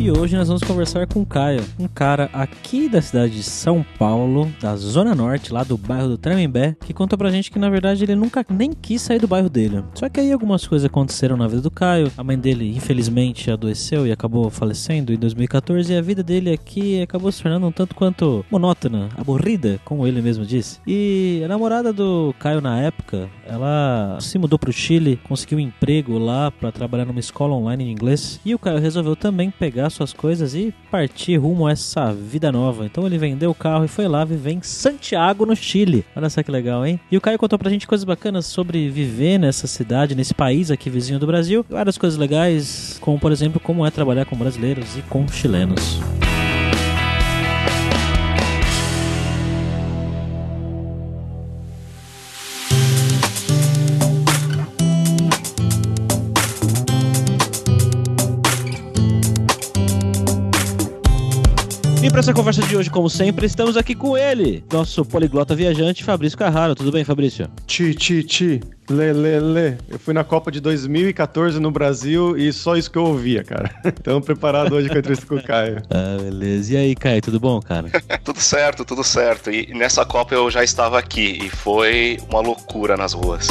E hoje nós vamos conversar com o Caio, um cara aqui da cidade de São Paulo, da Zona Norte, lá do bairro do Tremembé, que conta pra gente que na verdade ele nunca nem quis sair do bairro dele. Só que aí algumas coisas aconteceram na vida do Caio. A mãe dele, infelizmente, adoeceu e acabou falecendo em 2014, e a vida dele aqui acabou se tornando um tanto quanto monótona, aborrida, como ele mesmo disse. E a namorada do Caio na época, ela se mudou pro Chile, conseguiu um emprego lá para trabalhar numa escola online de inglês, e o Caio resolveu também pegar pegar suas coisas e partir rumo a essa vida nova. Então ele vendeu o carro e foi lá viver em Santiago, no Chile. Olha só que legal, hein? E o Caio contou pra gente coisas bacanas sobre viver nessa cidade, nesse país aqui vizinho do Brasil. Várias coisas legais, como por exemplo, como é trabalhar com brasileiros e com chilenos. E para essa conversa de hoje, como sempre, estamos aqui com ele, nosso poliglota viajante, Fabrício Carraro. Tudo bem, Fabrício? Ti, ti, ti. Lê, lê, lê. Eu fui na Copa de 2014 no Brasil e só isso que eu ouvia, cara. Então, preparado hoje com a entrevista com o Caio. Ah, beleza. E aí, Caio, tudo bom, cara? tudo certo, tudo certo. E nessa Copa eu já estava aqui e foi uma loucura nas ruas.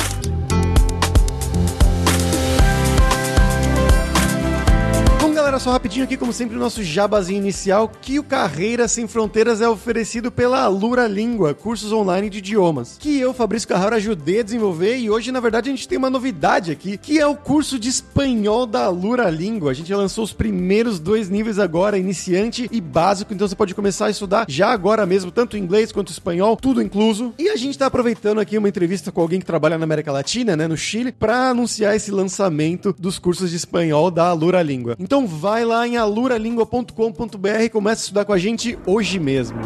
Galera, só rapidinho aqui, como sempre, o nosso jabazinho inicial, que o Carreira Sem Fronteiras é oferecido pela Alura Língua, cursos online de idiomas, que eu, Fabrício Carraro, ajudei a desenvolver e hoje, na verdade, a gente tem uma novidade aqui, que é o curso de espanhol da Alura Língua. A gente lançou os primeiros dois níveis agora, iniciante e básico, então você pode começar a estudar já agora mesmo, tanto inglês quanto espanhol, tudo incluso. E a gente tá aproveitando aqui uma entrevista com alguém que trabalha na América Latina, né, no Chile, para anunciar esse lançamento dos cursos de espanhol da Alura Língua. Então vai lá em aluralingua.com.br e começa a estudar com a gente hoje mesmo.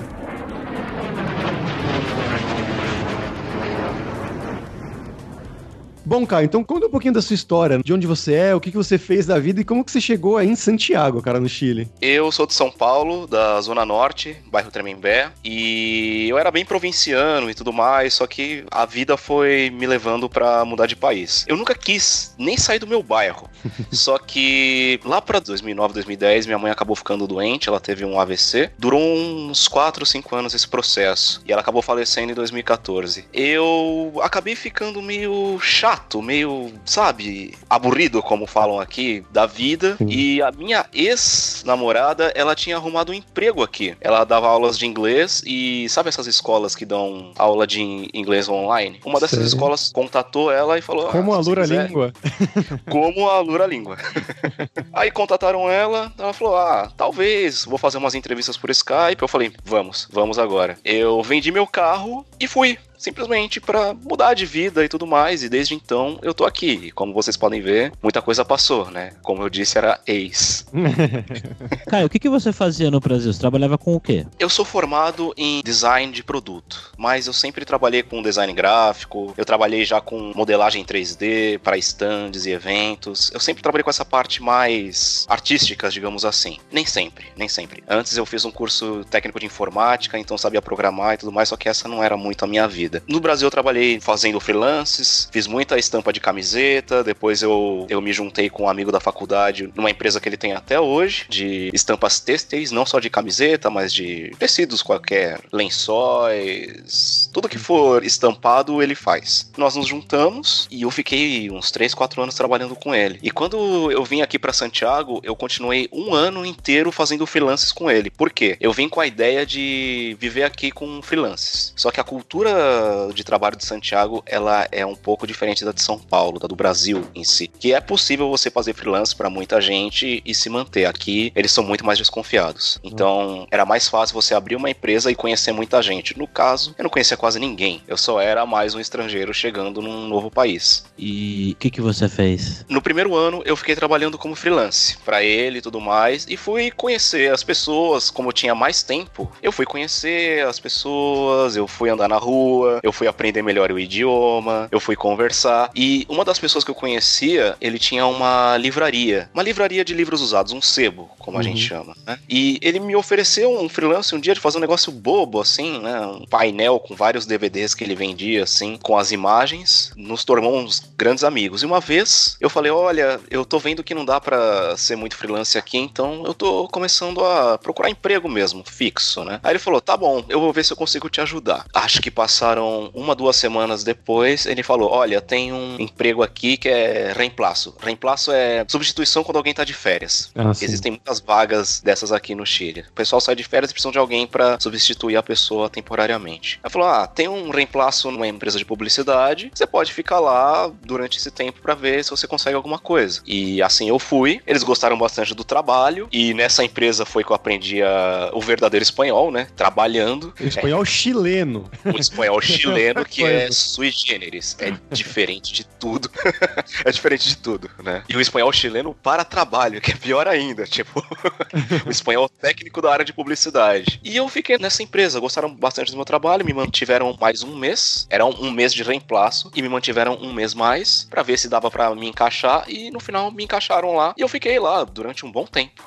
Bom, Caio, então conta um pouquinho da sua história, de onde você é, o que, que você fez da vida e como que você chegou aí em Santiago, cara, no Chile. Eu sou de São Paulo, da Zona Norte, bairro Tremembé, e eu era bem provinciano e tudo mais, só que a vida foi me levando para mudar de país. Eu nunca quis nem sair do meu bairro, só que lá para 2009, 2010, minha mãe acabou ficando doente, ela teve um AVC, durou uns 4, 5 anos esse processo, e ela acabou falecendo em 2014. Eu acabei ficando meio chato chato, meio, sabe, aburrido, como falam aqui, da vida. Sim. E a minha ex-namorada, ela tinha arrumado um emprego aqui. Ela dava aulas de inglês e sabe essas escolas que dão aula de inglês online? Uma dessas escolas contatou ela e falou: Como ah, a Lura quiser, Língua. Como a Lura Língua. Aí contataram ela, ela falou: Ah, talvez, vou fazer umas entrevistas por Skype. Eu falei: Vamos, vamos agora. Eu vendi meu carro e fui simplesmente para mudar de vida e tudo mais. E desde então eu tô aqui. E como vocês podem ver, muita coisa passou, né? Como eu disse, era ex. Caio, o que, que você fazia no Brasil? Você trabalhava com o quê? Eu sou formado em design de produto, mas eu sempre trabalhei com design gráfico, eu trabalhei já com modelagem 3D para stands e eventos. Eu sempre trabalhei com essa parte mais artística, digamos assim. Nem sempre, nem sempre. Antes eu fiz um curso técnico de informática, então sabia programar e tudo mais, só que essa não era muito a minha vida vida. No Brasil eu trabalhei fazendo freelances, fiz muita estampa de camiseta, depois eu, eu me juntei com um amigo da faculdade numa empresa que ele tem até hoje, de estampas têxteis, não só de camiseta, mas de tecidos qualquer, lençóis, tudo que for estampado ele faz. Nós nos juntamos e eu fiquei uns 3, 4 anos trabalhando com ele. E quando eu vim aqui para Santiago, eu continuei um ano inteiro fazendo freelances com ele. Por quê? Eu vim com a ideia de viver aqui com freelances. Só que a cultura de trabalho de Santiago, ela é um pouco diferente da de São Paulo, da do Brasil em si. Que é possível você fazer freelance para muita gente e se manter. Aqui, eles são muito mais desconfiados. Então, era mais fácil você abrir uma empresa e conhecer muita gente. No caso, eu não conhecia quase ninguém. Eu só era mais um estrangeiro chegando num novo país. E o que, que você fez? No primeiro ano, eu fiquei trabalhando como freelance para ele e tudo mais. E fui conhecer as pessoas, como eu tinha mais tempo. Eu fui conhecer as pessoas, eu fui andar na rua, eu fui aprender melhor o idioma, eu fui conversar. E uma das pessoas que eu conhecia, ele tinha uma livraria, uma livraria de livros usados, um sebo, como a gente chama, né? E ele me ofereceu um freelance um dia de fazer um negócio bobo, assim, né? Um painel com vários DVDs que ele vendia, assim, com as imagens, nos tornou uns grandes amigos. E uma vez eu falei: Olha, eu tô vendo que não dá para ser muito freelance aqui, então eu tô começando a procurar emprego mesmo, fixo, né? Aí ele falou: Tá bom, eu vou ver se eu consigo te ajudar. Acho que passaram uma, duas semanas depois, ele falou: Olha, tem um emprego aqui que é reemplaço. Reemplaço é substituição quando alguém tá de férias. Ah. Existem muitas vagas dessas aqui no Chile. O pessoal sai de férias e precisam de alguém para substituir a pessoa temporariamente. Aí falou: Ah, tem um reemplaço numa empresa de publicidade, você pode ficar lá durante esse tempo para ver se você consegue alguma coisa. E assim eu fui. Eles gostaram bastante do trabalho e nessa empresa foi que eu aprendi a- o verdadeiro espanhol, né? Trabalhando. O espanhol chileno. O espanhol chileno, que é sui generis. É diferente de tudo. é diferente de tudo, né? E o espanhol chileno para trabalho, que é pior ainda. Tipo, o espanhol técnico da área de publicidade. E eu fiquei nessa empresa, gostaram bastante do meu trabalho, me mantiveram mais um mês. Era um, mês de reemplaço. E me mantiveram um mês mais pra ver se dava pra me encaixar. E no final me encaixaram lá. E eu fiquei lá durante um bom tempo.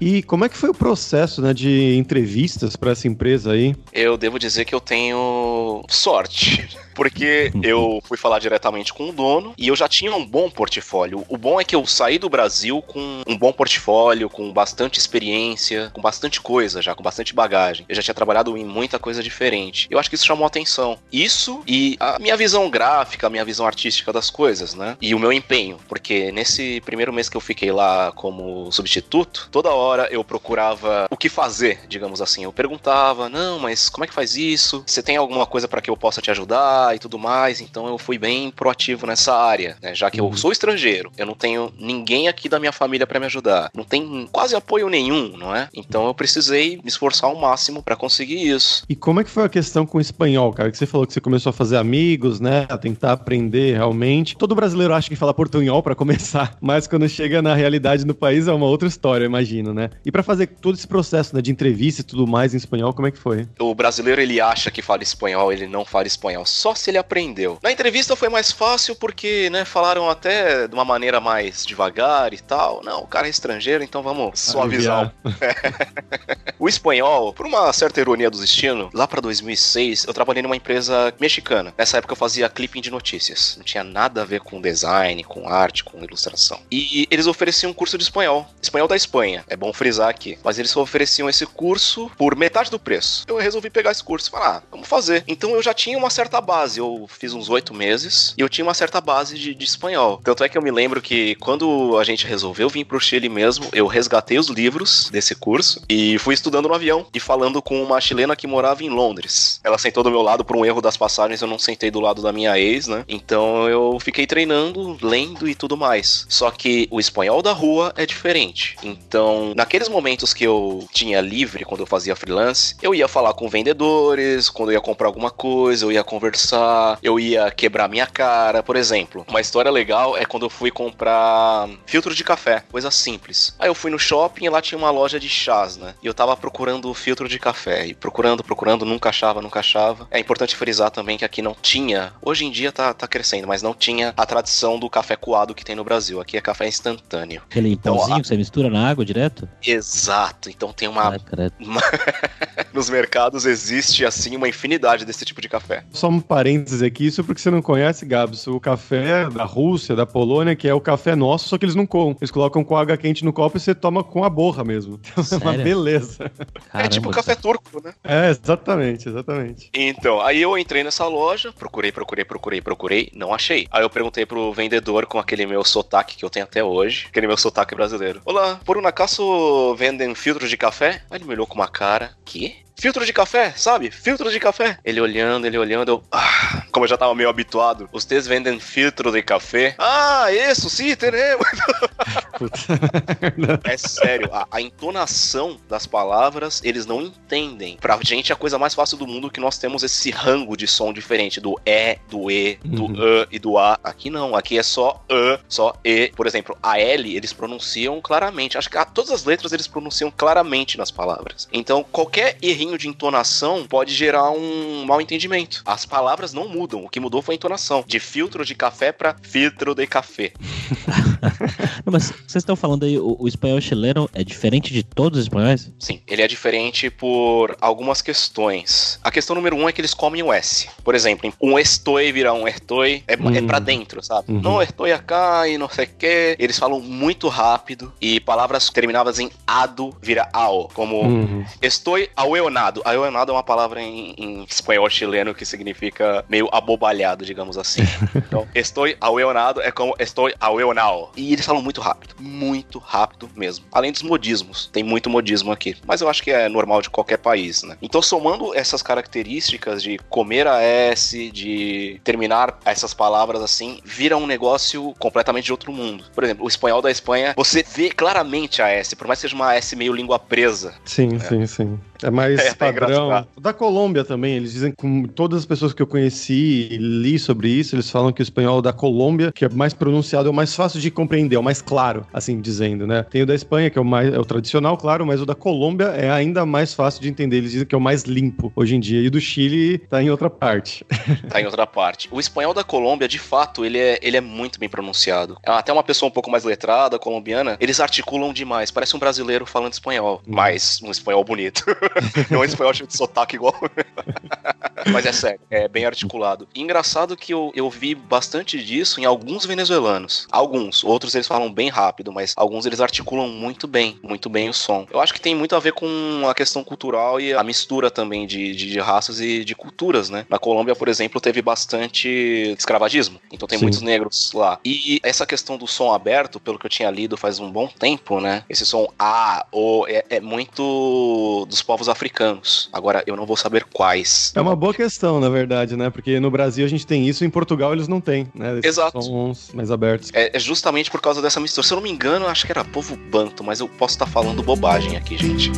E como é que foi o processo né, de entrevistas para essa empresa aí? Eu devo dizer que eu tenho sorte. Porque eu fui falar diretamente com o dono e eu já tinha um bom portfólio. O bom é que eu saí do Brasil com um bom portfólio, com bastante experiência, com bastante coisa já, com bastante bagagem. Eu já tinha trabalhado em muita coisa diferente. Eu acho que isso chamou atenção. Isso e a minha visão gráfica, a minha visão artística das coisas, né? E o meu empenho. Porque nesse primeiro mês que eu fiquei lá como substituto, toda hora eu procurava o que fazer, digamos assim. Eu perguntava, não, mas como é que faz isso? Você tem alguma coisa para que eu possa te ajudar e tudo mais? Então eu fui bem proativo nessa área, né? Já que eu sou estrangeiro, eu não tenho ninguém aqui da minha família para me ajudar. Não tem quase apoio nenhum, não é? Então eu precisei me esforçar ao máximo para conseguir isso. E como é que foi a questão com o espanhol, cara? Que você falou que você começou a fazer amigos, né? A tentar aprender realmente. Todo brasileiro acha que fala portunhol para começar, mas quando chega na realidade no país é uma outra história, eu imagino, né? E para fazer todo esse processo né, de entrevista e tudo mais em espanhol, como é que foi? O brasileiro ele acha que fala espanhol, ele não fala espanhol, só se ele aprendeu. Na entrevista foi mais fácil porque, né, falaram até de uma maneira mais devagar e tal. Não, o cara é estrangeiro, então vamos suavizar. o espanhol, por uma certa ironia do destino, lá pra 2006 eu trabalhei numa empresa mexicana. Nessa época eu fazia clipping de notícias. Não tinha nada a ver com design, com arte, com ilustração. E eles ofereciam um curso de espanhol. Espanhol da Espanha. É bom frisar aqui. Mas eles só ofereciam esse curso por metade do preço. Eu resolvi pegar esse curso e falar, ah, vamos fazer. Então eu já tinha uma certa base. Eu fiz uns oito meses e eu tinha uma certa base de, de espanhol. Tanto é que eu me lembro que quando a gente resolveu vir pro Chile mesmo, eu resgatei os livros desse curso e fui estudando no avião e falando com uma chilena que morava em Londres. Ela sentou do meu lado por um erro das passagens, eu não sentei do lado da minha ex, né? Então eu fiquei treinando, lendo e tudo mais. Só que o espanhol da rua é diferente. Então, naqueles momentos que eu tinha livre, quando eu fazia freelance, eu ia falar com vendedores, quando eu ia comprar alguma coisa, eu ia conversar, eu ia quebrar minha cara, por exemplo. Uma história legal é quando eu fui comprar filtro de café, coisa simples. Aí eu fui no shopping e lá tinha uma loja de chás, né? E eu tava procurando filtro de café. E procurando, procurando, nunca achava, nunca achava. É importante frisar também que aqui não tinha. Hoje em dia tá, tá crescendo, mas não tinha a tradição do café coado que tem no Brasil. Aqui é café instantâneo. Aquele Então, pauzinho a- que você mistura na água direto? Exato. Então tem uma. Ah, credo. Nos mercados existe assim uma infinidade desse tipo de café. Só um parênteses aqui, isso porque você não conhece, Gabs, o café da Rússia, da Polônia, que é o café nosso, só que eles não comem. Eles colocam com água quente no copo e você toma com a borra mesmo. É uma Sério? beleza. é tipo café turco, né? É, exatamente, exatamente. Então, aí eu entrei nessa loja, procurei, procurei, procurei, procurei, não achei. Aí eu perguntei pro vendedor com aquele meu sotaque que eu tenho até hoje, aquele meu sotaque brasileiro. Olá, por um acaso vendem filtros de café? Aí ele me olhou com uma cara, que? Filtro de café, sabe? Filtro de café. Ele olhando, ele olhando, eu. Ah, como eu já tava meio habituado. Vocês vendem filtro de café? Ah, isso, sim, teremos. é sério, a, a, entonação das palavras eles não entendem. Pra gente é a coisa mais fácil do mundo que nós temos esse rango de som diferente do E, do E, do uhum. E e do A. Aqui não, aqui é só E, só E. Por exemplo, a L eles pronunciam claramente. Acho que a, todas as letras eles pronunciam claramente nas palavras. Então qualquer errinho de entonação pode gerar um mal entendimento. As palavras não mudam, o que mudou foi a entonação. De filtro de café para filtro de café. não, mas vocês estão falando aí, o, o espanhol chileno é diferente de todos os espanhóis? Sim, ele é diferente por algumas questões. A questão número um é que eles comem o S. Por exemplo, um estoy vira um ertoi, é, hum. é pra dentro, sabe? Uhum. Não, ertoi acá e não sei o que. Eles falam muito rápido e palavras terminadas em ado vira ao, como uhum. estoy aueonado. Aueonado é uma palavra em, em espanhol chileno que significa meio abobalhado, digamos assim. então, estoy aueonado é como estoy aueonao. E eles falam muito rápido, muito rápido mesmo. Além dos modismos, tem muito modismo aqui. Mas eu acho que é normal de qualquer país, né? Então, somando essas características de comer a S, de terminar essas palavras assim, vira um negócio completamente de outro mundo. Por exemplo, o espanhol da Espanha, você vê claramente a S, por mais que seja uma S meio língua presa. Sim, é. sim, sim. É mais é, padrão. Da Colômbia também, eles dizem que todas as pessoas que eu conheci e li sobre isso, eles falam que o espanhol da Colômbia, que é mais pronunciado, é o mais fácil de compreender, é o mais claro, assim dizendo, né? Tem o da Espanha, que é o mais é o tradicional, claro, mas o da Colômbia é ainda mais fácil de entender. Eles dizem que é o mais limpo hoje em dia. E do Chile tá em outra parte. tá em outra parte. O espanhol da Colômbia, de fato, ele é, ele é muito bem pronunciado. Até uma pessoa um pouco mais letrada, colombiana, eles articulam demais. Parece um brasileiro falando espanhol, hum. mas um espanhol bonito. Não um espanhol cheio de sotaque igual. mas é sério, é bem articulado. E engraçado que eu, eu vi bastante disso em alguns venezuelanos. Alguns, outros eles falam bem rápido, mas alguns eles articulam muito bem, muito bem o som. Eu acho que tem muito a ver com a questão cultural e a mistura também de, de, de raças e de culturas, né? Na Colômbia, por exemplo, teve bastante escravagismo, então tem Sim. muitos negros lá. E essa questão do som aberto, pelo que eu tinha lido faz um bom tempo, né? Esse som A, O, é, é muito dos povos africanos. Agora, eu não vou saber quais. É uma boa questão, na verdade, né? Porque no Brasil a gente tem isso, em Portugal eles não têm, né? Esses Exato. Sons mais abertos. É, é justamente por causa dessa mistura. Se eu não me engano, acho que era povo banto, mas eu posso estar falando bobagem aqui, gente.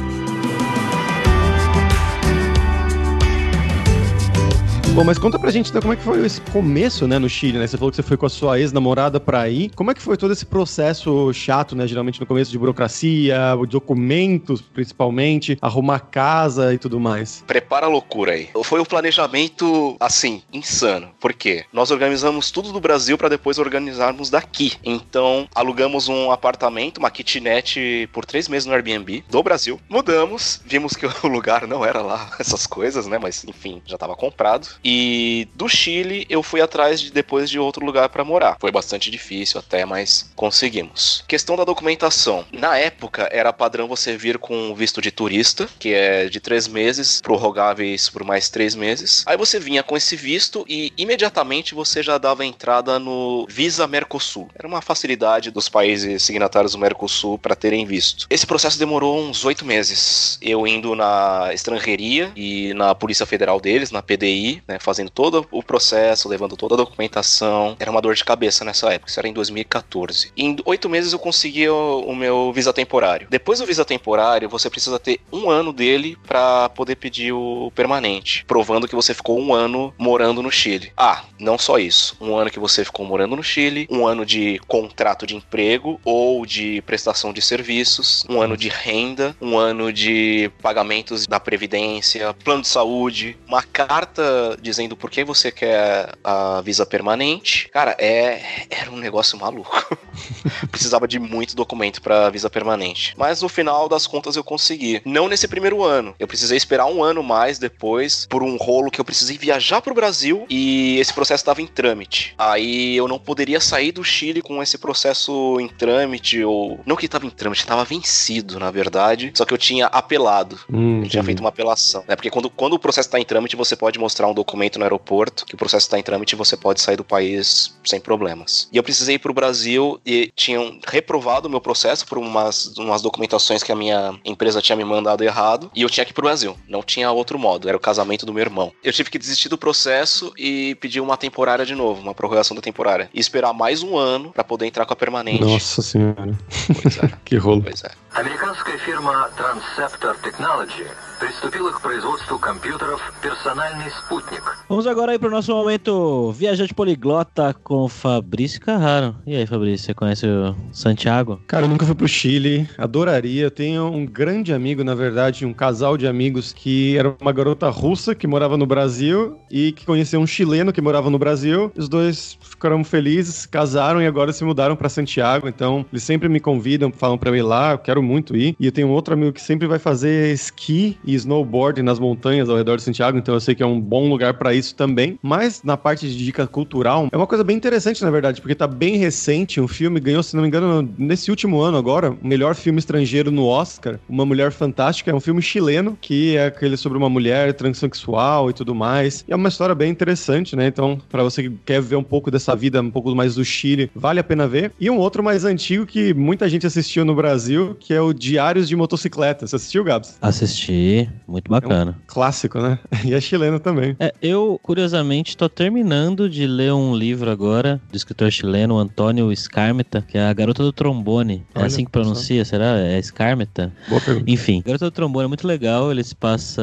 Bom, mas conta pra gente então como é que foi esse começo, né, no Chile, né? Você falou que você foi com a sua ex-namorada pra ir. Como é que foi todo esse processo chato, né? Geralmente no começo de burocracia, documentos, principalmente, arrumar casa e tudo mais. Prepara a loucura aí. Foi um planejamento, assim, insano. Por quê? Nós organizamos tudo do Brasil para depois organizarmos daqui. Então, alugamos um apartamento, uma kitnet por três meses no Airbnb do Brasil. Mudamos, vimos que o lugar não era lá essas coisas, né? Mas, enfim, já tava comprado. E do Chile eu fui atrás de depois de outro lugar para morar. Foi bastante difícil até, mas conseguimos. Questão da documentação. Na época era padrão você vir com visto de turista, que é de três meses, prorrogáveis por mais três meses. Aí você vinha com esse visto e imediatamente você já dava entrada no Visa Mercosul. Era uma facilidade dos países signatários do Mercosul para terem visto. Esse processo demorou uns oito meses. Eu indo na estrangeiria e na Polícia Federal deles, na PDI, né, fazendo todo o processo, levando toda a documentação. Era uma dor de cabeça nessa época, isso era em 2014. Em oito meses eu consegui o, o, meu visa temporário. Depois do visa temporário, você precisa ter um ano dele para poder pedir o permanente, provando que você ficou um ano morando no Chile. Ah, não só isso. Um ano que você ficou morando no Chile, um ano de contrato de emprego ou de prestação de serviços, um ano de renda, um ano de pagamentos da previdência, plano de saúde, uma carta dizendo por que você quer a visa permanente. Cara, é era um negócio maluco. Precisava de muito documento para visa permanente. Mas no final das contas eu consegui. Não nesse primeiro ano. Eu precisei esperar um ano mais depois por um rolo que eu precisei viajar pro Brasil e esse processo estava em trâmite. Aí eu não poderia sair do Chile com esse processo em trâmite ou não que estava em trâmite, estava vencido, na verdade. Só que eu tinha apelado. Hum, eu tinha feito uma apelação, né? Porque quando, quando o processo está em trâmite, você pode mostrar um documento documento no aeroporto que o processo está em trâmite e você pode sair do país sem problemas. E eu precisei ir para o Brasil e tinham reprovado o meu processo por umas, umas documentações que a minha empresa tinha me mandado errado e eu tinha que ir para o Brasil. Não tinha outro modo, era o casamento do meu irmão. Eu tive que desistir do processo e pedir uma temporária de novo, uma prorrogação da temporária. E esperar mais um ano para poder entrar com a permanente. Nossa senhora. Pois é. que rolo. Pois é. Американская фирма Transceptor Technology приступила к производству компьютеров «Персональный спутник». Vamos agora aí pro nosso momento viajante poliglota com Fabrício Carraro. E aí, Fabrício, você conhece o Santiago? Cara, eu nunca fui pro Chile, adoraria. Tenho um grande amigo, na verdade, um casal de amigos que era uma garota russa que morava no Brasil e que conheceu um chileno que morava no Brasil. Os dois ficaram felizes, casaram e agora se mudaram para Santiago. Então, eles sempre me convidam, falam para eu ir lá, eu quero muito ir. E eu tenho um outro amigo que sempre vai fazer esqui e snowboard nas montanhas ao redor de Santiago, então eu sei que é um bom lugar para isso também. Mas na parte de dica cultural, é uma coisa bem interessante, na verdade, porque tá bem recente. Um filme ganhou, se não me engano, nesse último ano agora, o melhor filme estrangeiro no Oscar, Uma Mulher Fantástica. É um filme chileno, que é aquele sobre uma mulher transexual e tudo mais. E é uma história bem interessante, né? Então, para você que quer ver um pouco dessa vida, um pouco mais do Chile, vale a pena ver. E um outro mais antigo que muita gente assistiu no Brasil, que é o Diários de Motocicleta. Você assistiu, Gabs? Assisti, muito bacana. Clássico, né? E é chileno também. É, eu, curiosamente, tô terminando de ler um livro agora do escritor chileno Antônio Scarmeta, que é A Garota do Trombone. É Olha assim que pronuncia, será? É Scarmeta? Boa pergunta. Enfim, Garota do Trombone é muito legal. Ele se passa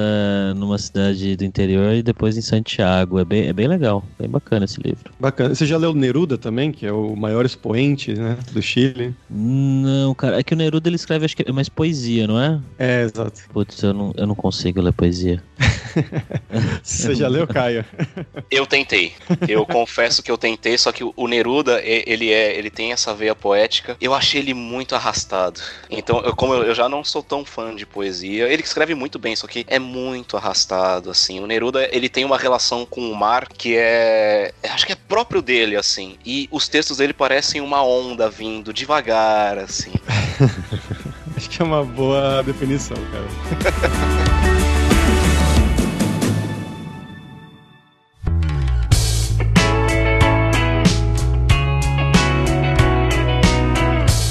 numa cidade do interior e depois em Santiago. É bem, é bem legal, bem bacana esse livro. Bacana. Você já leu Neruda também, que é o maior expoente, né, do Chile? Não, cara, é que o Neruda ele escreve, acho que é mais poesia, não é? É, exato. Putz, eu não, eu não consigo ler poesia. Você já leu, Caio? Eu tentei. Eu confesso que eu tentei, só que o Neruda, ele é, ele tem essa veia poética. Eu achei ele muito arrastado. Então, eu, como eu, eu já não sou tão fã de poesia, ele escreve muito bem, só que é muito arrastado, assim. O Neruda, ele tem uma relação com o mar que é, acho que é próprio dele, assim. E os textos dele parecem uma onda vindo devagar, assim. Acho que é uma boa definição, cara.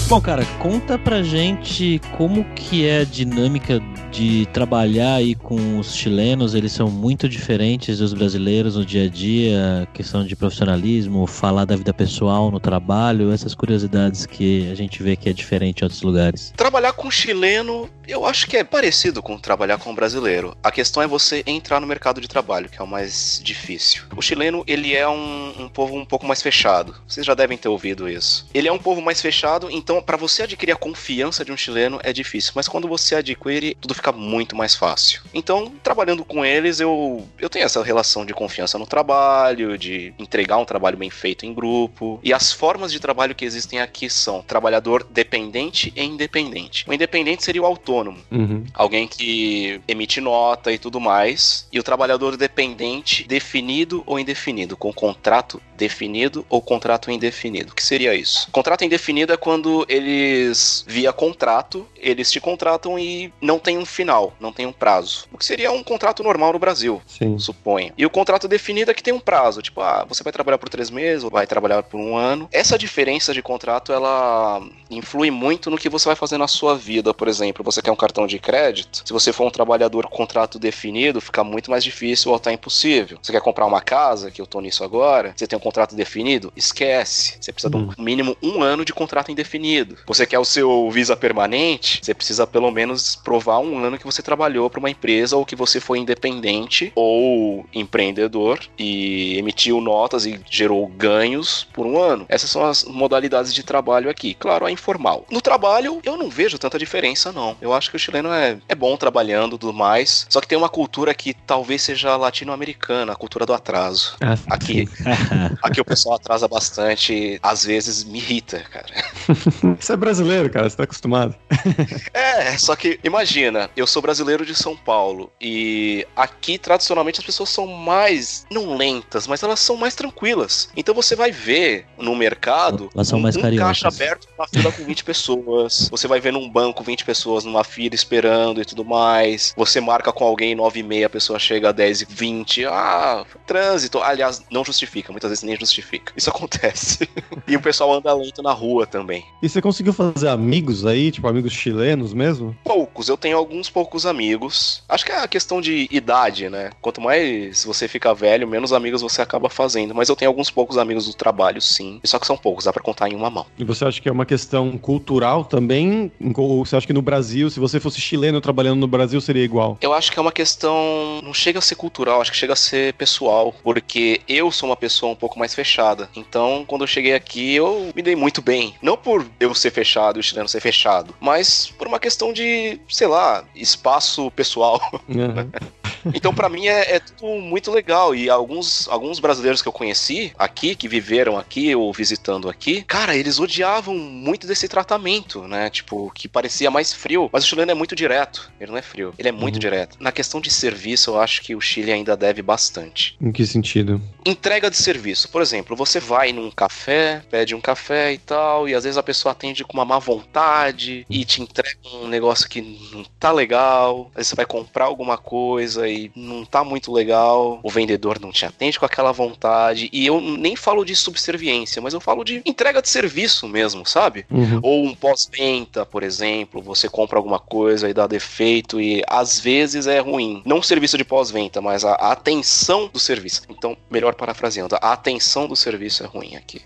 Bom, cara, conta pra gente como que é a dinâmica de trabalhar aí com os chilenos. Eles são muito diferentes dos brasileiros no dia a dia, questão de profissionalismo, falar da vida pessoal no trabalho, essas curiosidades que a gente vê que é diferente em outros lugares. Trabalhar com chileno, eu acho que é parecido com trabalhar com brasileiro. A questão é você entrar no mercado de trabalho, que é o mais difícil. O chileno, ele é um, um povo um pouco mais fechado. Vocês já devem ter ouvido isso. Ele é um povo mais fechado, então para você adquirir a confiança de um chileno é difícil. Mas quando você adquire, tudo fica muito mais fácil. Então, trabalhando com eles, eu, eu tenho essa relação de confiança no trabalho, de entregar um trabalho bem feito em grupo. E as formas de trabalho que existem aqui são trabalhador dependente e independente. O independente seria o autônomo, Uhum. alguém que emite nota e tudo mais. E o trabalhador dependente, definido ou indefinido, com contrato definido ou contrato indefinido. O que seria isso? Contrato indefinido é quando eles, via contrato, eles te contratam e não tem um final, não tem um prazo. O que seria um contrato normal no Brasil Sim. suponho. E o contrato definido é que tem um prazo, tipo, ah, você vai trabalhar por três meses ou vai trabalhar por um ano. Essa diferença de contrato, ela influi muito no que você vai fazer na sua vida. Por exemplo, você quer um cartão de crédito, se você for um trabalhador com contrato definido, fica muito mais difícil ou até impossível. Você quer comprar uma casa, que eu tô nisso agora, você tem um contrato definido, esquece. Você precisa de um mínimo um ano de contrato indefinido. Você quer o seu visa permanente, você precisa pelo menos provar um ano que você trabalhou para uma empresa ou que você foi independente ou empreendedor e emitiu notas e gerou ganhos por um ano. Essas são as modalidades de trabalho aqui. Claro, a informal. No trabalho, eu não vejo tanta diferença, não. Eu acho que o chileno é, é bom trabalhando e tudo mais. Só que tem uma cultura que talvez seja latino-americana, a cultura do atraso. Ah, Aqui, aqui o pessoal atrasa bastante, às vezes me irrita, cara. Você é brasileiro, cara, você tá acostumado. É, só que imagina, Eu sou brasileiro de São Paulo. E aqui, tradicionalmente, as pessoas são mais, não lentas, mas elas são mais tranquilas. Então você vai ver no mercado Elas são um, mais um cariocas. caixa aberto numa fila com 20 pessoas. Você vai ver num banco 20 pessoas numa fila esperando e tudo mais. Você marca com alguém 9 e meia, a pessoa chega a 10 e 20. Ah, trânsito. Aliás, não justifica, muitas vezes nem justifica. Isso acontece. e o pessoal anda lento na rua também. E você conseguiu fazer amigos aí, tipo amigos chilenos mesmo? Poucos, eu tenho alguns poucos amigos. Acho que é a questão de idade, né? Quanto mais você fica velho, menos amigos você acaba fazendo. Mas eu tenho alguns poucos amigos do trabalho, sim. Só que são poucos, dá pra contar em uma mão. E você acha que é uma questão cultural também? Ou você acha que no Brasil, se você fosse chileno trabalhando no Brasil, seria igual? Eu acho que é uma questão. Não chega a ser cultural, acho que chega a ser pessoal. Porque eu sou uma pessoa um pouco mais fechada. Então, quando eu cheguei aqui, eu me dei muito bem. Não por eu ser fechado e o chileno ser fechado, mas por uma questão de, sei lá, espaço pessoal. Uhum. Então, pra mim, é, é tudo muito legal. E alguns, alguns brasileiros que eu conheci aqui, que viveram aqui ou visitando aqui, cara, eles odiavam muito desse tratamento, né? Tipo, que parecia mais frio. Mas o chileno é muito direto. Ele não é frio. Ele é muito Uhum. direto. Na questão de serviço, eu acho que o Chile ainda deve bastante. Em que sentido? Entrega de serviço. Por exemplo, você vai num café, pede um café e tal, e às vezes a pessoa atende com uma má vontade e te entrega um negócio que não tá legal. Às vezes você vai comprar alguma coisa e não tá muito legal. O vendedor não te atende com aquela vontade. E eu nem falo de subserviência, mas eu falo de entrega de serviço mesmo, sabe? Uhum. Ou um pós-venda, por exemplo, você compra alguma coisa e dá defeito e às vezes é ruim. Não o serviço de pós-venda, mas a, a atenção do serviço. Então, melhor parafraseando, a atenção do serviço é ruim aqui.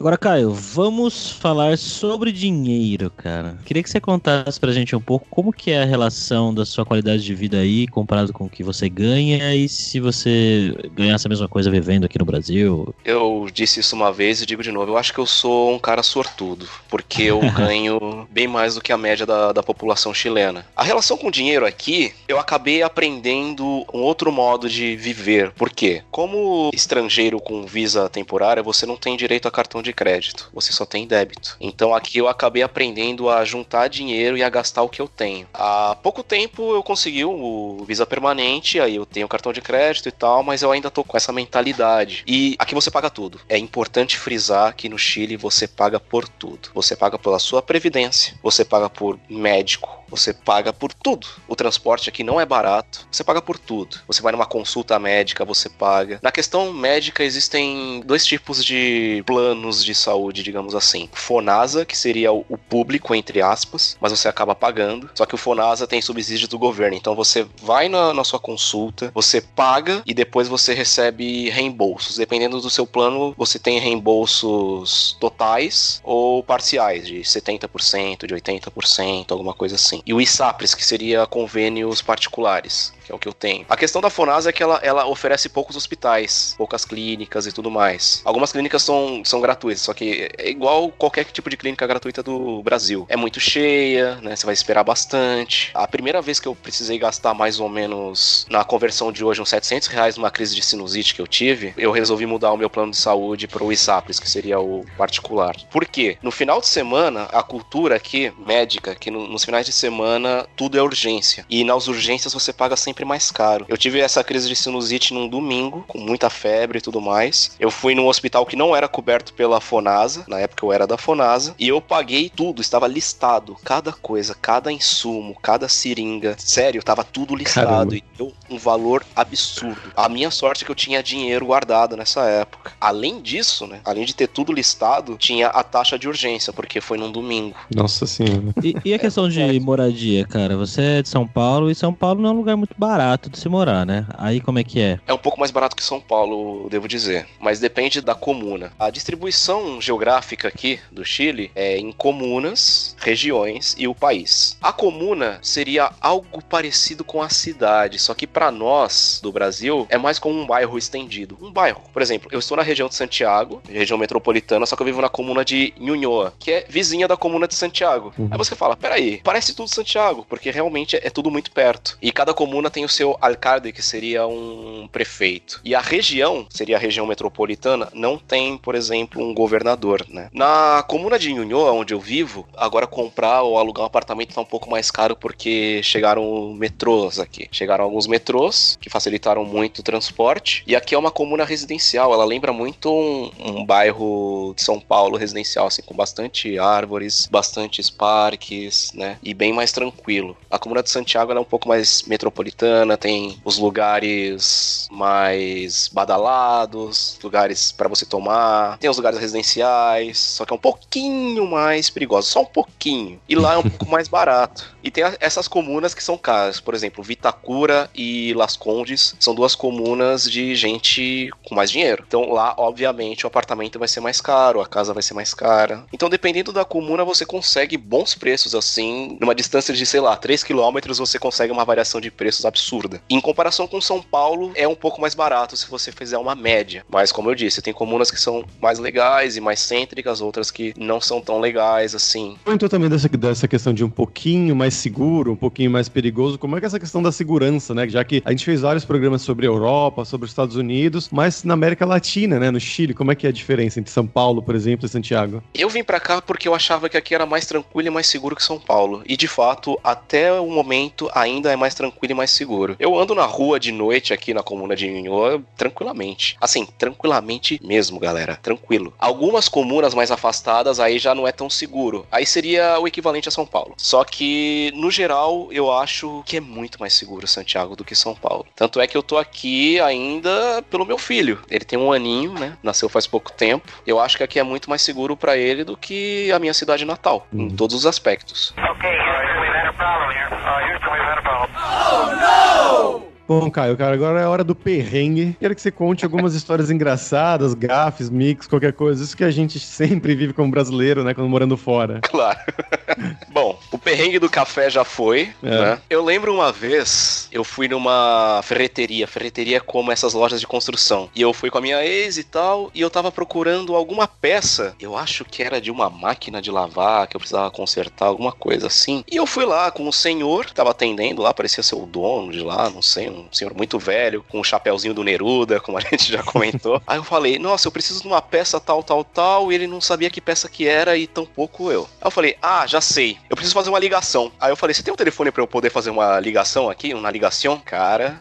Agora, Caio, vamos falar sobre dinheiro, cara. Queria que você contasse pra gente um pouco como que é a relação da sua qualidade de vida aí comparado com o que você ganha e se você ganhasse a mesma coisa vivendo aqui no Brasil. Eu disse isso uma vez e digo de novo, eu acho que eu sou um cara sortudo, porque eu ganho bem mais do que a média da, da população chilena. A relação com o dinheiro aqui, eu acabei aprendendo um outro modo de viver. Por quê? Como estrangeiro com visa temporária, você não tem direito a cartão de crédito, você só tem débito. Então aqui eu acabei aprendendo a juntar dinheiro e a gastar o que eu tenho. Há pouco tempo eu consegui o visa permanente, aí eu tenho cartão de crédito e tal, mas eu ainda tô com essa mentalidade. E aqui você paga tudo. É importante frisar que no Chile você paga por tudo. Você paga pela sua previdência, você paga por médico, você paga por tudo. O transporte aqui não é barato, você paga por tudo. Você vai numa consulta médica, você paga. Na questão médica existem dois tipos de planos de saúde, digamos assim. Fonasa, que seria o público entre aspas, mas você acaba pagando. Só que o Fonasa tem subsídio do governo, então você vai na, na sua consulta, você paga e depois você recebe reembolsos. Dependendo do seu plano, você tem reembolsos totais ou parciais, de 70%, de 80%, alguma coisa assim. E o ISAPRES, que seria convênios particulares, que é o que eu tenho. A questão da Fonasa é que ela, ela oferece poucos hospitais, poucas clínicas e tudo mais. Algumas clínicas são, são gratuitas, só que é igual qualquer tipo de clínica gratuita do Brasil. É muito cheia, né? Você vai esperar bastante. A primeira vez que eu precisei gastar mais ou menos na conversão de hoje uns 700 reais numa crise de sinusite que eu tive, eu resolvi mudar o meu plano de saúde para o ISAPRES, que seria o particular. Por quê? No final de semana, a cultura aqui, médica, que no- nos finais de semana tudo é urgência. E nas urgências você paga sempre mais caro. Eu tive essa crise de sinusite num domingo, com muita febre e tudo mais. Eu fui num hospital que não era coberto pela Fonasa, na época eu era da Fonasa, e eu paguei tudo, estava listado, cada coisa, cada insumo, cada seringa. Sério, tava tudo listado Caramba. e deu um valor absurdo. A minha sorte é que eu tinha dinheiro guardado nessa época. Além disso, né, além de ter tudo listado, tinha a taxa de urgência, porque foi num domingo. Nossa senhora. E, e a questão de moradia, cara? Você é de São Paulo e São Paulo não é um lugar muito barato de se morar, né? Aí como é que é? É um pouco mais barato que São Paulo, devo dizer, mas depende da comuna. A distribuição geográfica aqui do Chile é em comunas, regiões e o país. A comuna seria algo parecido com a cidade, só que para nós do Brasil é mais como um bairro estendido. Um bairro, por exemplo, eu estou na região de Santiago, região metropolitana, só que eu vivo na comuna de Ñuñoa, que é vizinha da comuna de Santiago. Uhum. Aí você fala, peraí, parece tudo Santiago, porque realmente é tudo muito perto. E cada comuna tem o seu alcalde, que seria um prefeito. E a região, seria a região metropolitana, não tem, por exemplo, um governador, né? Na comuna de Nhunhô, onde eu vivo, agora comprar ou alugar um apartamento tá um pouco mais caro porque chegaram metrôs aqui. Chegaram alguns metrôs que facilitaram muito o transporte. E aqui é uma comuna residencial, ela lembra muito um, um bairro de São Paulo residencial, assim, com bastante árvores, bastantes parques, né? E bem mais tranquilo. A comuna de Santiago é um pouco mais metropolitana, tem os lugares mais badalados, lugares para você tomar, tem os lugares residenciais, só que é um pouquinho mais perigoso, só um pouquinho. E lá é um pouco mais barato. E tem essas comunas que são caras, por exemplo, Vitacura e Las Condes são duas comunas de gente com mais dinheiro. Então lá, obviamente, o apartamento vai ser mais caro, a casa vai ser mais cara. Então, dependendo da comuna, você consegue bons preços assim, numa distância de, sei lá, 3 km, você consegue uma variação de preços absurda. Em comparação com São Paulo, é um pouco mais barato se você fizer uma média. Mas, como eu disse, tem comunas que são mais legais e mais cêntricas, outras que não são tão legais assim. Comentou também dessa, dessa questão de um pouquinho mais seguro, um pouquinho mais perigoso. Como é que é essa questão da segurança, né? Já que a gente fez vários programas sobre Europa, sobre os Estados Unidos, mas na América Latina, né? No Chile, como é que é a diferença entre São Paulo, por exemplo, e Santiago? Eu vim para cá porque eu achava que aqui era mais tranquilo e mais seguro que São Paulo. E de fato, até o momento, ainda é mais tranquilo e mais seguro. Eu ando na rua de noite aqui na comuna de Ninho tranquilamente. Assim, tranquilamente mesmo, galera. Tranquilo. Algumas comunas mais afastadas aí já não é tão seguro. Aí seria o equivalente a São Paulo. Só que, no geral, eu acho que é muito mais seguro Santiago do que São Paulo. Tanto é que eu tô aqui ainda pelo meu filho. Ele tem um aninho, né? Nasceu faz pouco tempo. Eu acho que aqui é muito mais seguro para ele do que a minha cidade natal, uhum. em todos os aspectos. Ok, Houston, we've had a problem here. Uh, Houston, we've had a problem. Oh, no! Bom, Caio, cara, agora é hora do perrengue. Quero que você conte algumas histórias engraçadas, gafes, mix, qualquer coisa. Isso que a gente sempre vive como brasileiro, né, quando morando fora. Claro. Bom, o perrengue do café já foi, é. né? Eu lembro uma vez, eu fui numa ferreteria. Ferreteria é como essas lojas de construção. E eu fui com a minha ex e tal, e eu tava procurando alguma peça. Eu acho que era de uma máquina de lavar, que eu precisava consertar, alguma coisa assim. E eu fui lá com o senhor, que tava atendendo lá, parecia ser o dono de lá, não sei, um um senhor muito velho, com o um chapéuzinho do Neruda, como a gente já comentou. Aí eu falei, nossa, eu preciso de uma peça tal, tal, tal, e ele não sabia que peça que era e tampouco eu. Aí eu falei, ah, já sei, eu preciso fazer uma ligação. Aí eu falei, você tem um telefone para eu poder fazer uma ligação aqui, uma ligação? Cara,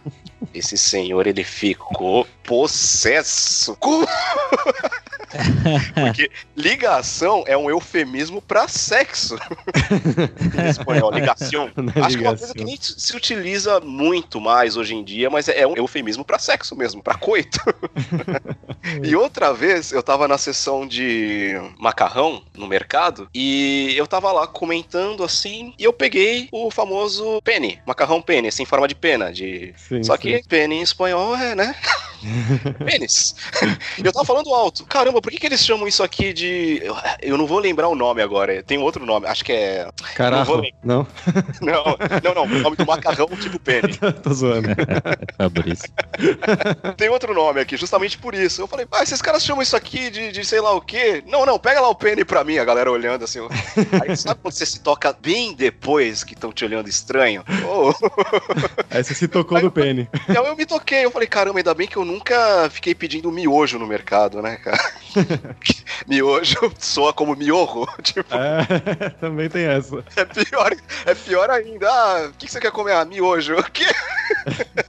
esse senhor, ele ficou possesso. Porque ligação é um eufemismo para sexo. em espanhol, ligação. É Acho que é uma coisa que nem se utiliza muito mais hoje em dia, mas é um eufemismo para sexo mesmo, para coito. e outra vez, eu tava na sessão de macarrão no mercado e eu tava lá comentando assim, e eu peguei o famoso penny, macarrão penny, assim, em forma de pena. De... Sim, Só que penny em espanhol é, né? Pênis. eu tava falando alto. Caramba, por que, que eles chamam isso aqui de. Eu, eu não vou lembrar o nome agora. Tem outro nome. Acho que é. Caraca. Não, não? não, não, O nome do macarrão tipo pênis. Tô zoando. Fabrício. Tem outro nome aqui, justamente por isso. Eu falei, ah, esses caras chamam isso aqui de, de sei lá o quê. Não, não, pega lá o pênis pra mim, a galera olhando assim. Aí sabe quando você se toca bem depois que estão te olhando estranho? Oh. Aí você se tocou Aí, do pênis. Então eu me toquei. Eu falei, caramba, ainda bem que eu nunca fiquei pedindo miojo no mercado, né, cara? miojo soa como miorro. Tipo... É, também tem essa. É pior, é pior ainda. Ah, o que você quer comer? Ah, miojo. O quê?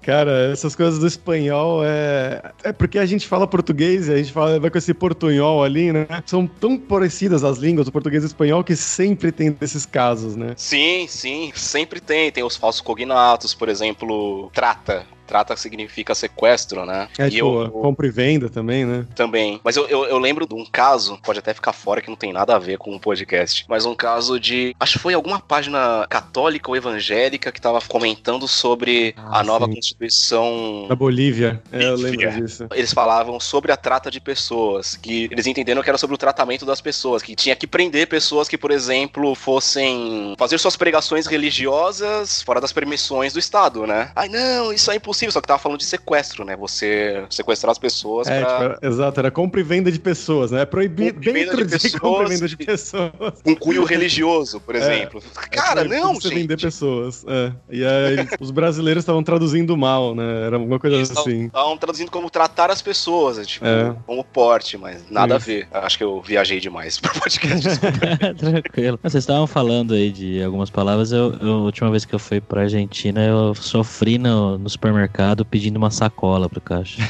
Cara, essas coisas do espanhol é. É porque a gente fala português e a gente fala, vai com esse portunhol ali, né? São tão parecidas as línguas, o português e o espanhol, que sempre tem desses casos, né? Sim, sim, sempre tem. Tem os falsos cognatos, por exemplo, trata trata significa sequestro, né? É, e tipo, eu, compra e venda também, né? Também. Mas eu, eu, eu, lembro de um caso, pode até ficar fora que não tem nada a ver com o podcast, mas um caso de. Acho que foi alguma página católica ou evangélica que tava comentando sobre ah, a nova sim. Constituição. Da Bolívia. É, eu lembro disso. Eles falavam sobre a trata de pessoas, que eles entenderam que era sobre o tratamento das pessoas, que tinha que prender pessoas que, por exemplo, fossem fazer suas pregações religiosas fora das permissões do Estado, né? Ai, não, isso é impossível possível, só que tava falando de sequestro, né? Você sequestrar as pessoas É, pra... tipo, era- exato, era compra e venda de pessoas, né? É proibido dentro de de, compra e pessoas. venda de pessoas. Um cunho religioso, por exemplo. Cara, É proibido não, você gente. vender pessoas. É. E aí, os brasileiros estavam traduzindo mal, né? Era alguma coisa Eles assim. estavam traduzindo como tratar as pessoas, é, tipo, É. como porte, mas nada Isso. a ver. Acho que eu viajei demais pro podcast. desculpa. Tranquilo. Vocês estavam falando aí de algumas palavras. Eu, eu- a última vez que eu fui pra Argentina, eu sofri no, no supermercado pedindo uma sacola pro caixa.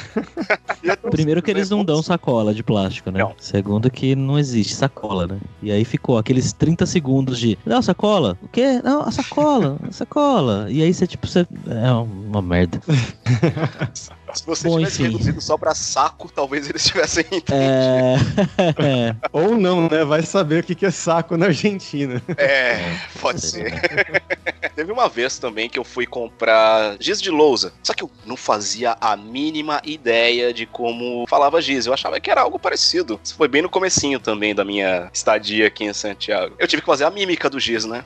Primeiro que eles não dão sacola de plástico, né? Não. Segundo que não existe sacola, né? E aí ficou aqueles 30 segundos de. Não, sacola? O quê? Não, a sacola, a sacola. E aí você, tipo, você. É uma merda. Se você Bom, tivesse enfim. reduzido só pra saco, talvez eles tivessem entendido. É. é. Ou não, né? Vai saber o que que é saco na Argentina. É, pode ser. Teve uma vez também que eu fui comprar giz de lousa. Só que eu não fazia a mínima ideia de como falava giz. Eu achava que era algo parecido. Isso foi bem no comecinho também da minha estadia aqui em Santiago. Eu tive que fazer a mímica do giz, né?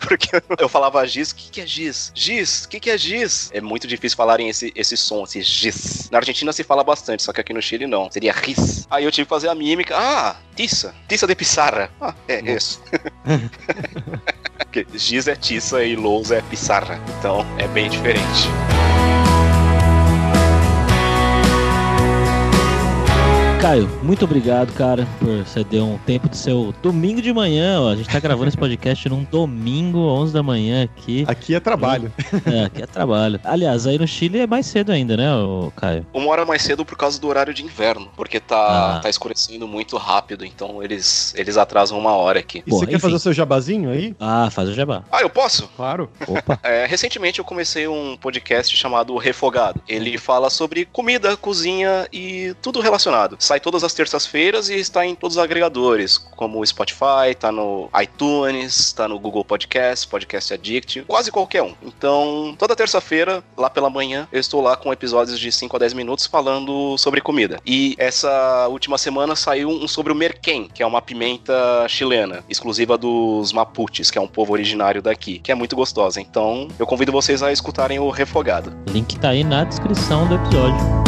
Porque eu falava giz, o que, que é giz? Giz, o que, que é giz? É muito difícil falarem esse, esse som, giz. Na Argentina se fala bastante, só que aqui no Chile não. Seria riz. Aí eu tive que fazer a mímica. Ah, tiça. Tiça de pissarra. Ah, é isso. Porque giz é tiça e lousa é pissarra. Então é bem diferente. Caio, muito obrigado, cara, por ceder um tempo do seu domingo de manhã. Ó. A gente tá gravando esse podcast num domingo, 11 da manhã aqui. Aqui é trabalho. É, aqui é trabalho. Aliás, aí no Chile é mais cedo ainda, né, Caio? Uma hora mais cedo por causa do horário de inverno. Porque tá, Ah. tá escurecendo muito rápido. Então eles, eles atrasam uma hora aqui. E Pô, você quer enfim. fazer o seu jabazinho aí? Ah, faz o jabá. Ah, eu posso? Claro. Opa. É, recentemente eu comecei um podcast chamado Refogado. Ele fala sobre comida, cozinha e tudo relacionado. Sai todas as terças-feiras e está em todos os agregadores, como o Spotify, tá no iTunes, tá no Google Podcast, Podcast Addict, quase qualquer um. Então, toda terça-feira, lá pela manhã, eu estou lá com episódios de 5 a 10 minutos falando sobre comida. E essa última semana saiu um sobre o merquém, que é uma pimenta chilena, exclusiva dos Mapuches, que é um povo originário daqui, que é muito gostosa. Então, eu convido vocês a escutarem o Refogado. O link tá aí na descrição do episódio.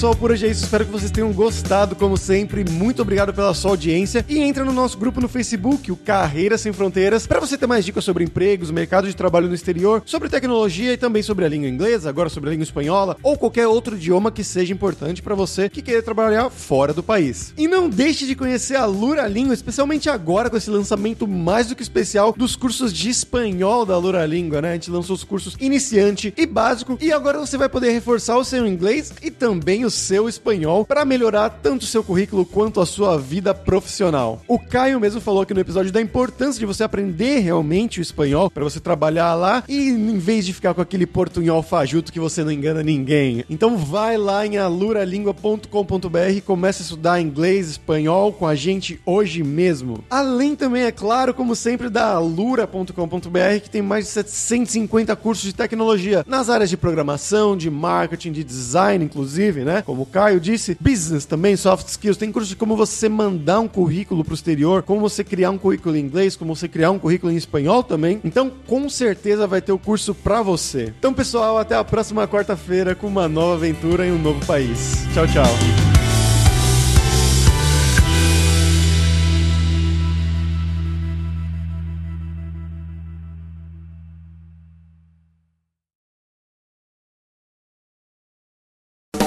Pessoal, por hoje é isso. Espero que vocês tenham gostado, como sempre. Muito obrigado pela sua audiência. E entra no nosso grupo no Facebook, o Carreiras Sem Fronteiras, para você ter mais dicas sobre empregos, mercado de trabalho no exterior, sobre tecnologia e também sobre a língua inglesa, agora sobre a língua espanhola, ou qualquer outro idioma que seja importante para você que queira trabalhar fora do país. E não deixe de conhecer a Lura Língua, especialmente agora com esse lançamento mais do que especial dos cursos de espanhol da Lura Língua, né? A gente lançou os cursos iniciante e básico e agora você vai poder reforçar o seu inglês e também o seu espanhol para melhorar tanto o seu currículo quanto a sua vida profissional. O Caio mesmo falou aqui no episódio da importância de você aprender realmente o espanhol para você trabalhar lá e em vez de ficar com aquele portunhol fajuto que você não engana ninguém. Então vai lá em aluralingua.com.br e comece a estudar inglês, espanhol com a gente hoje mesmo. Além também, é claro, como sempre, da alura.com.br que tem mais de 750 cursos de tecnologia nas áreas de programação, de marketing, de design, inclusive, né? Como o Caio disse, business também, soft skills. Tem curso de como você mandar um currículo pro exterior, como você criar um currículo em inglês, como você criar um currículo em espanhol também. Então, com certeza vai ter o curso pra você. Então, pessoal, até a próxima quarta-feira com uma nova aventura em um novo país. Tchau, tchau.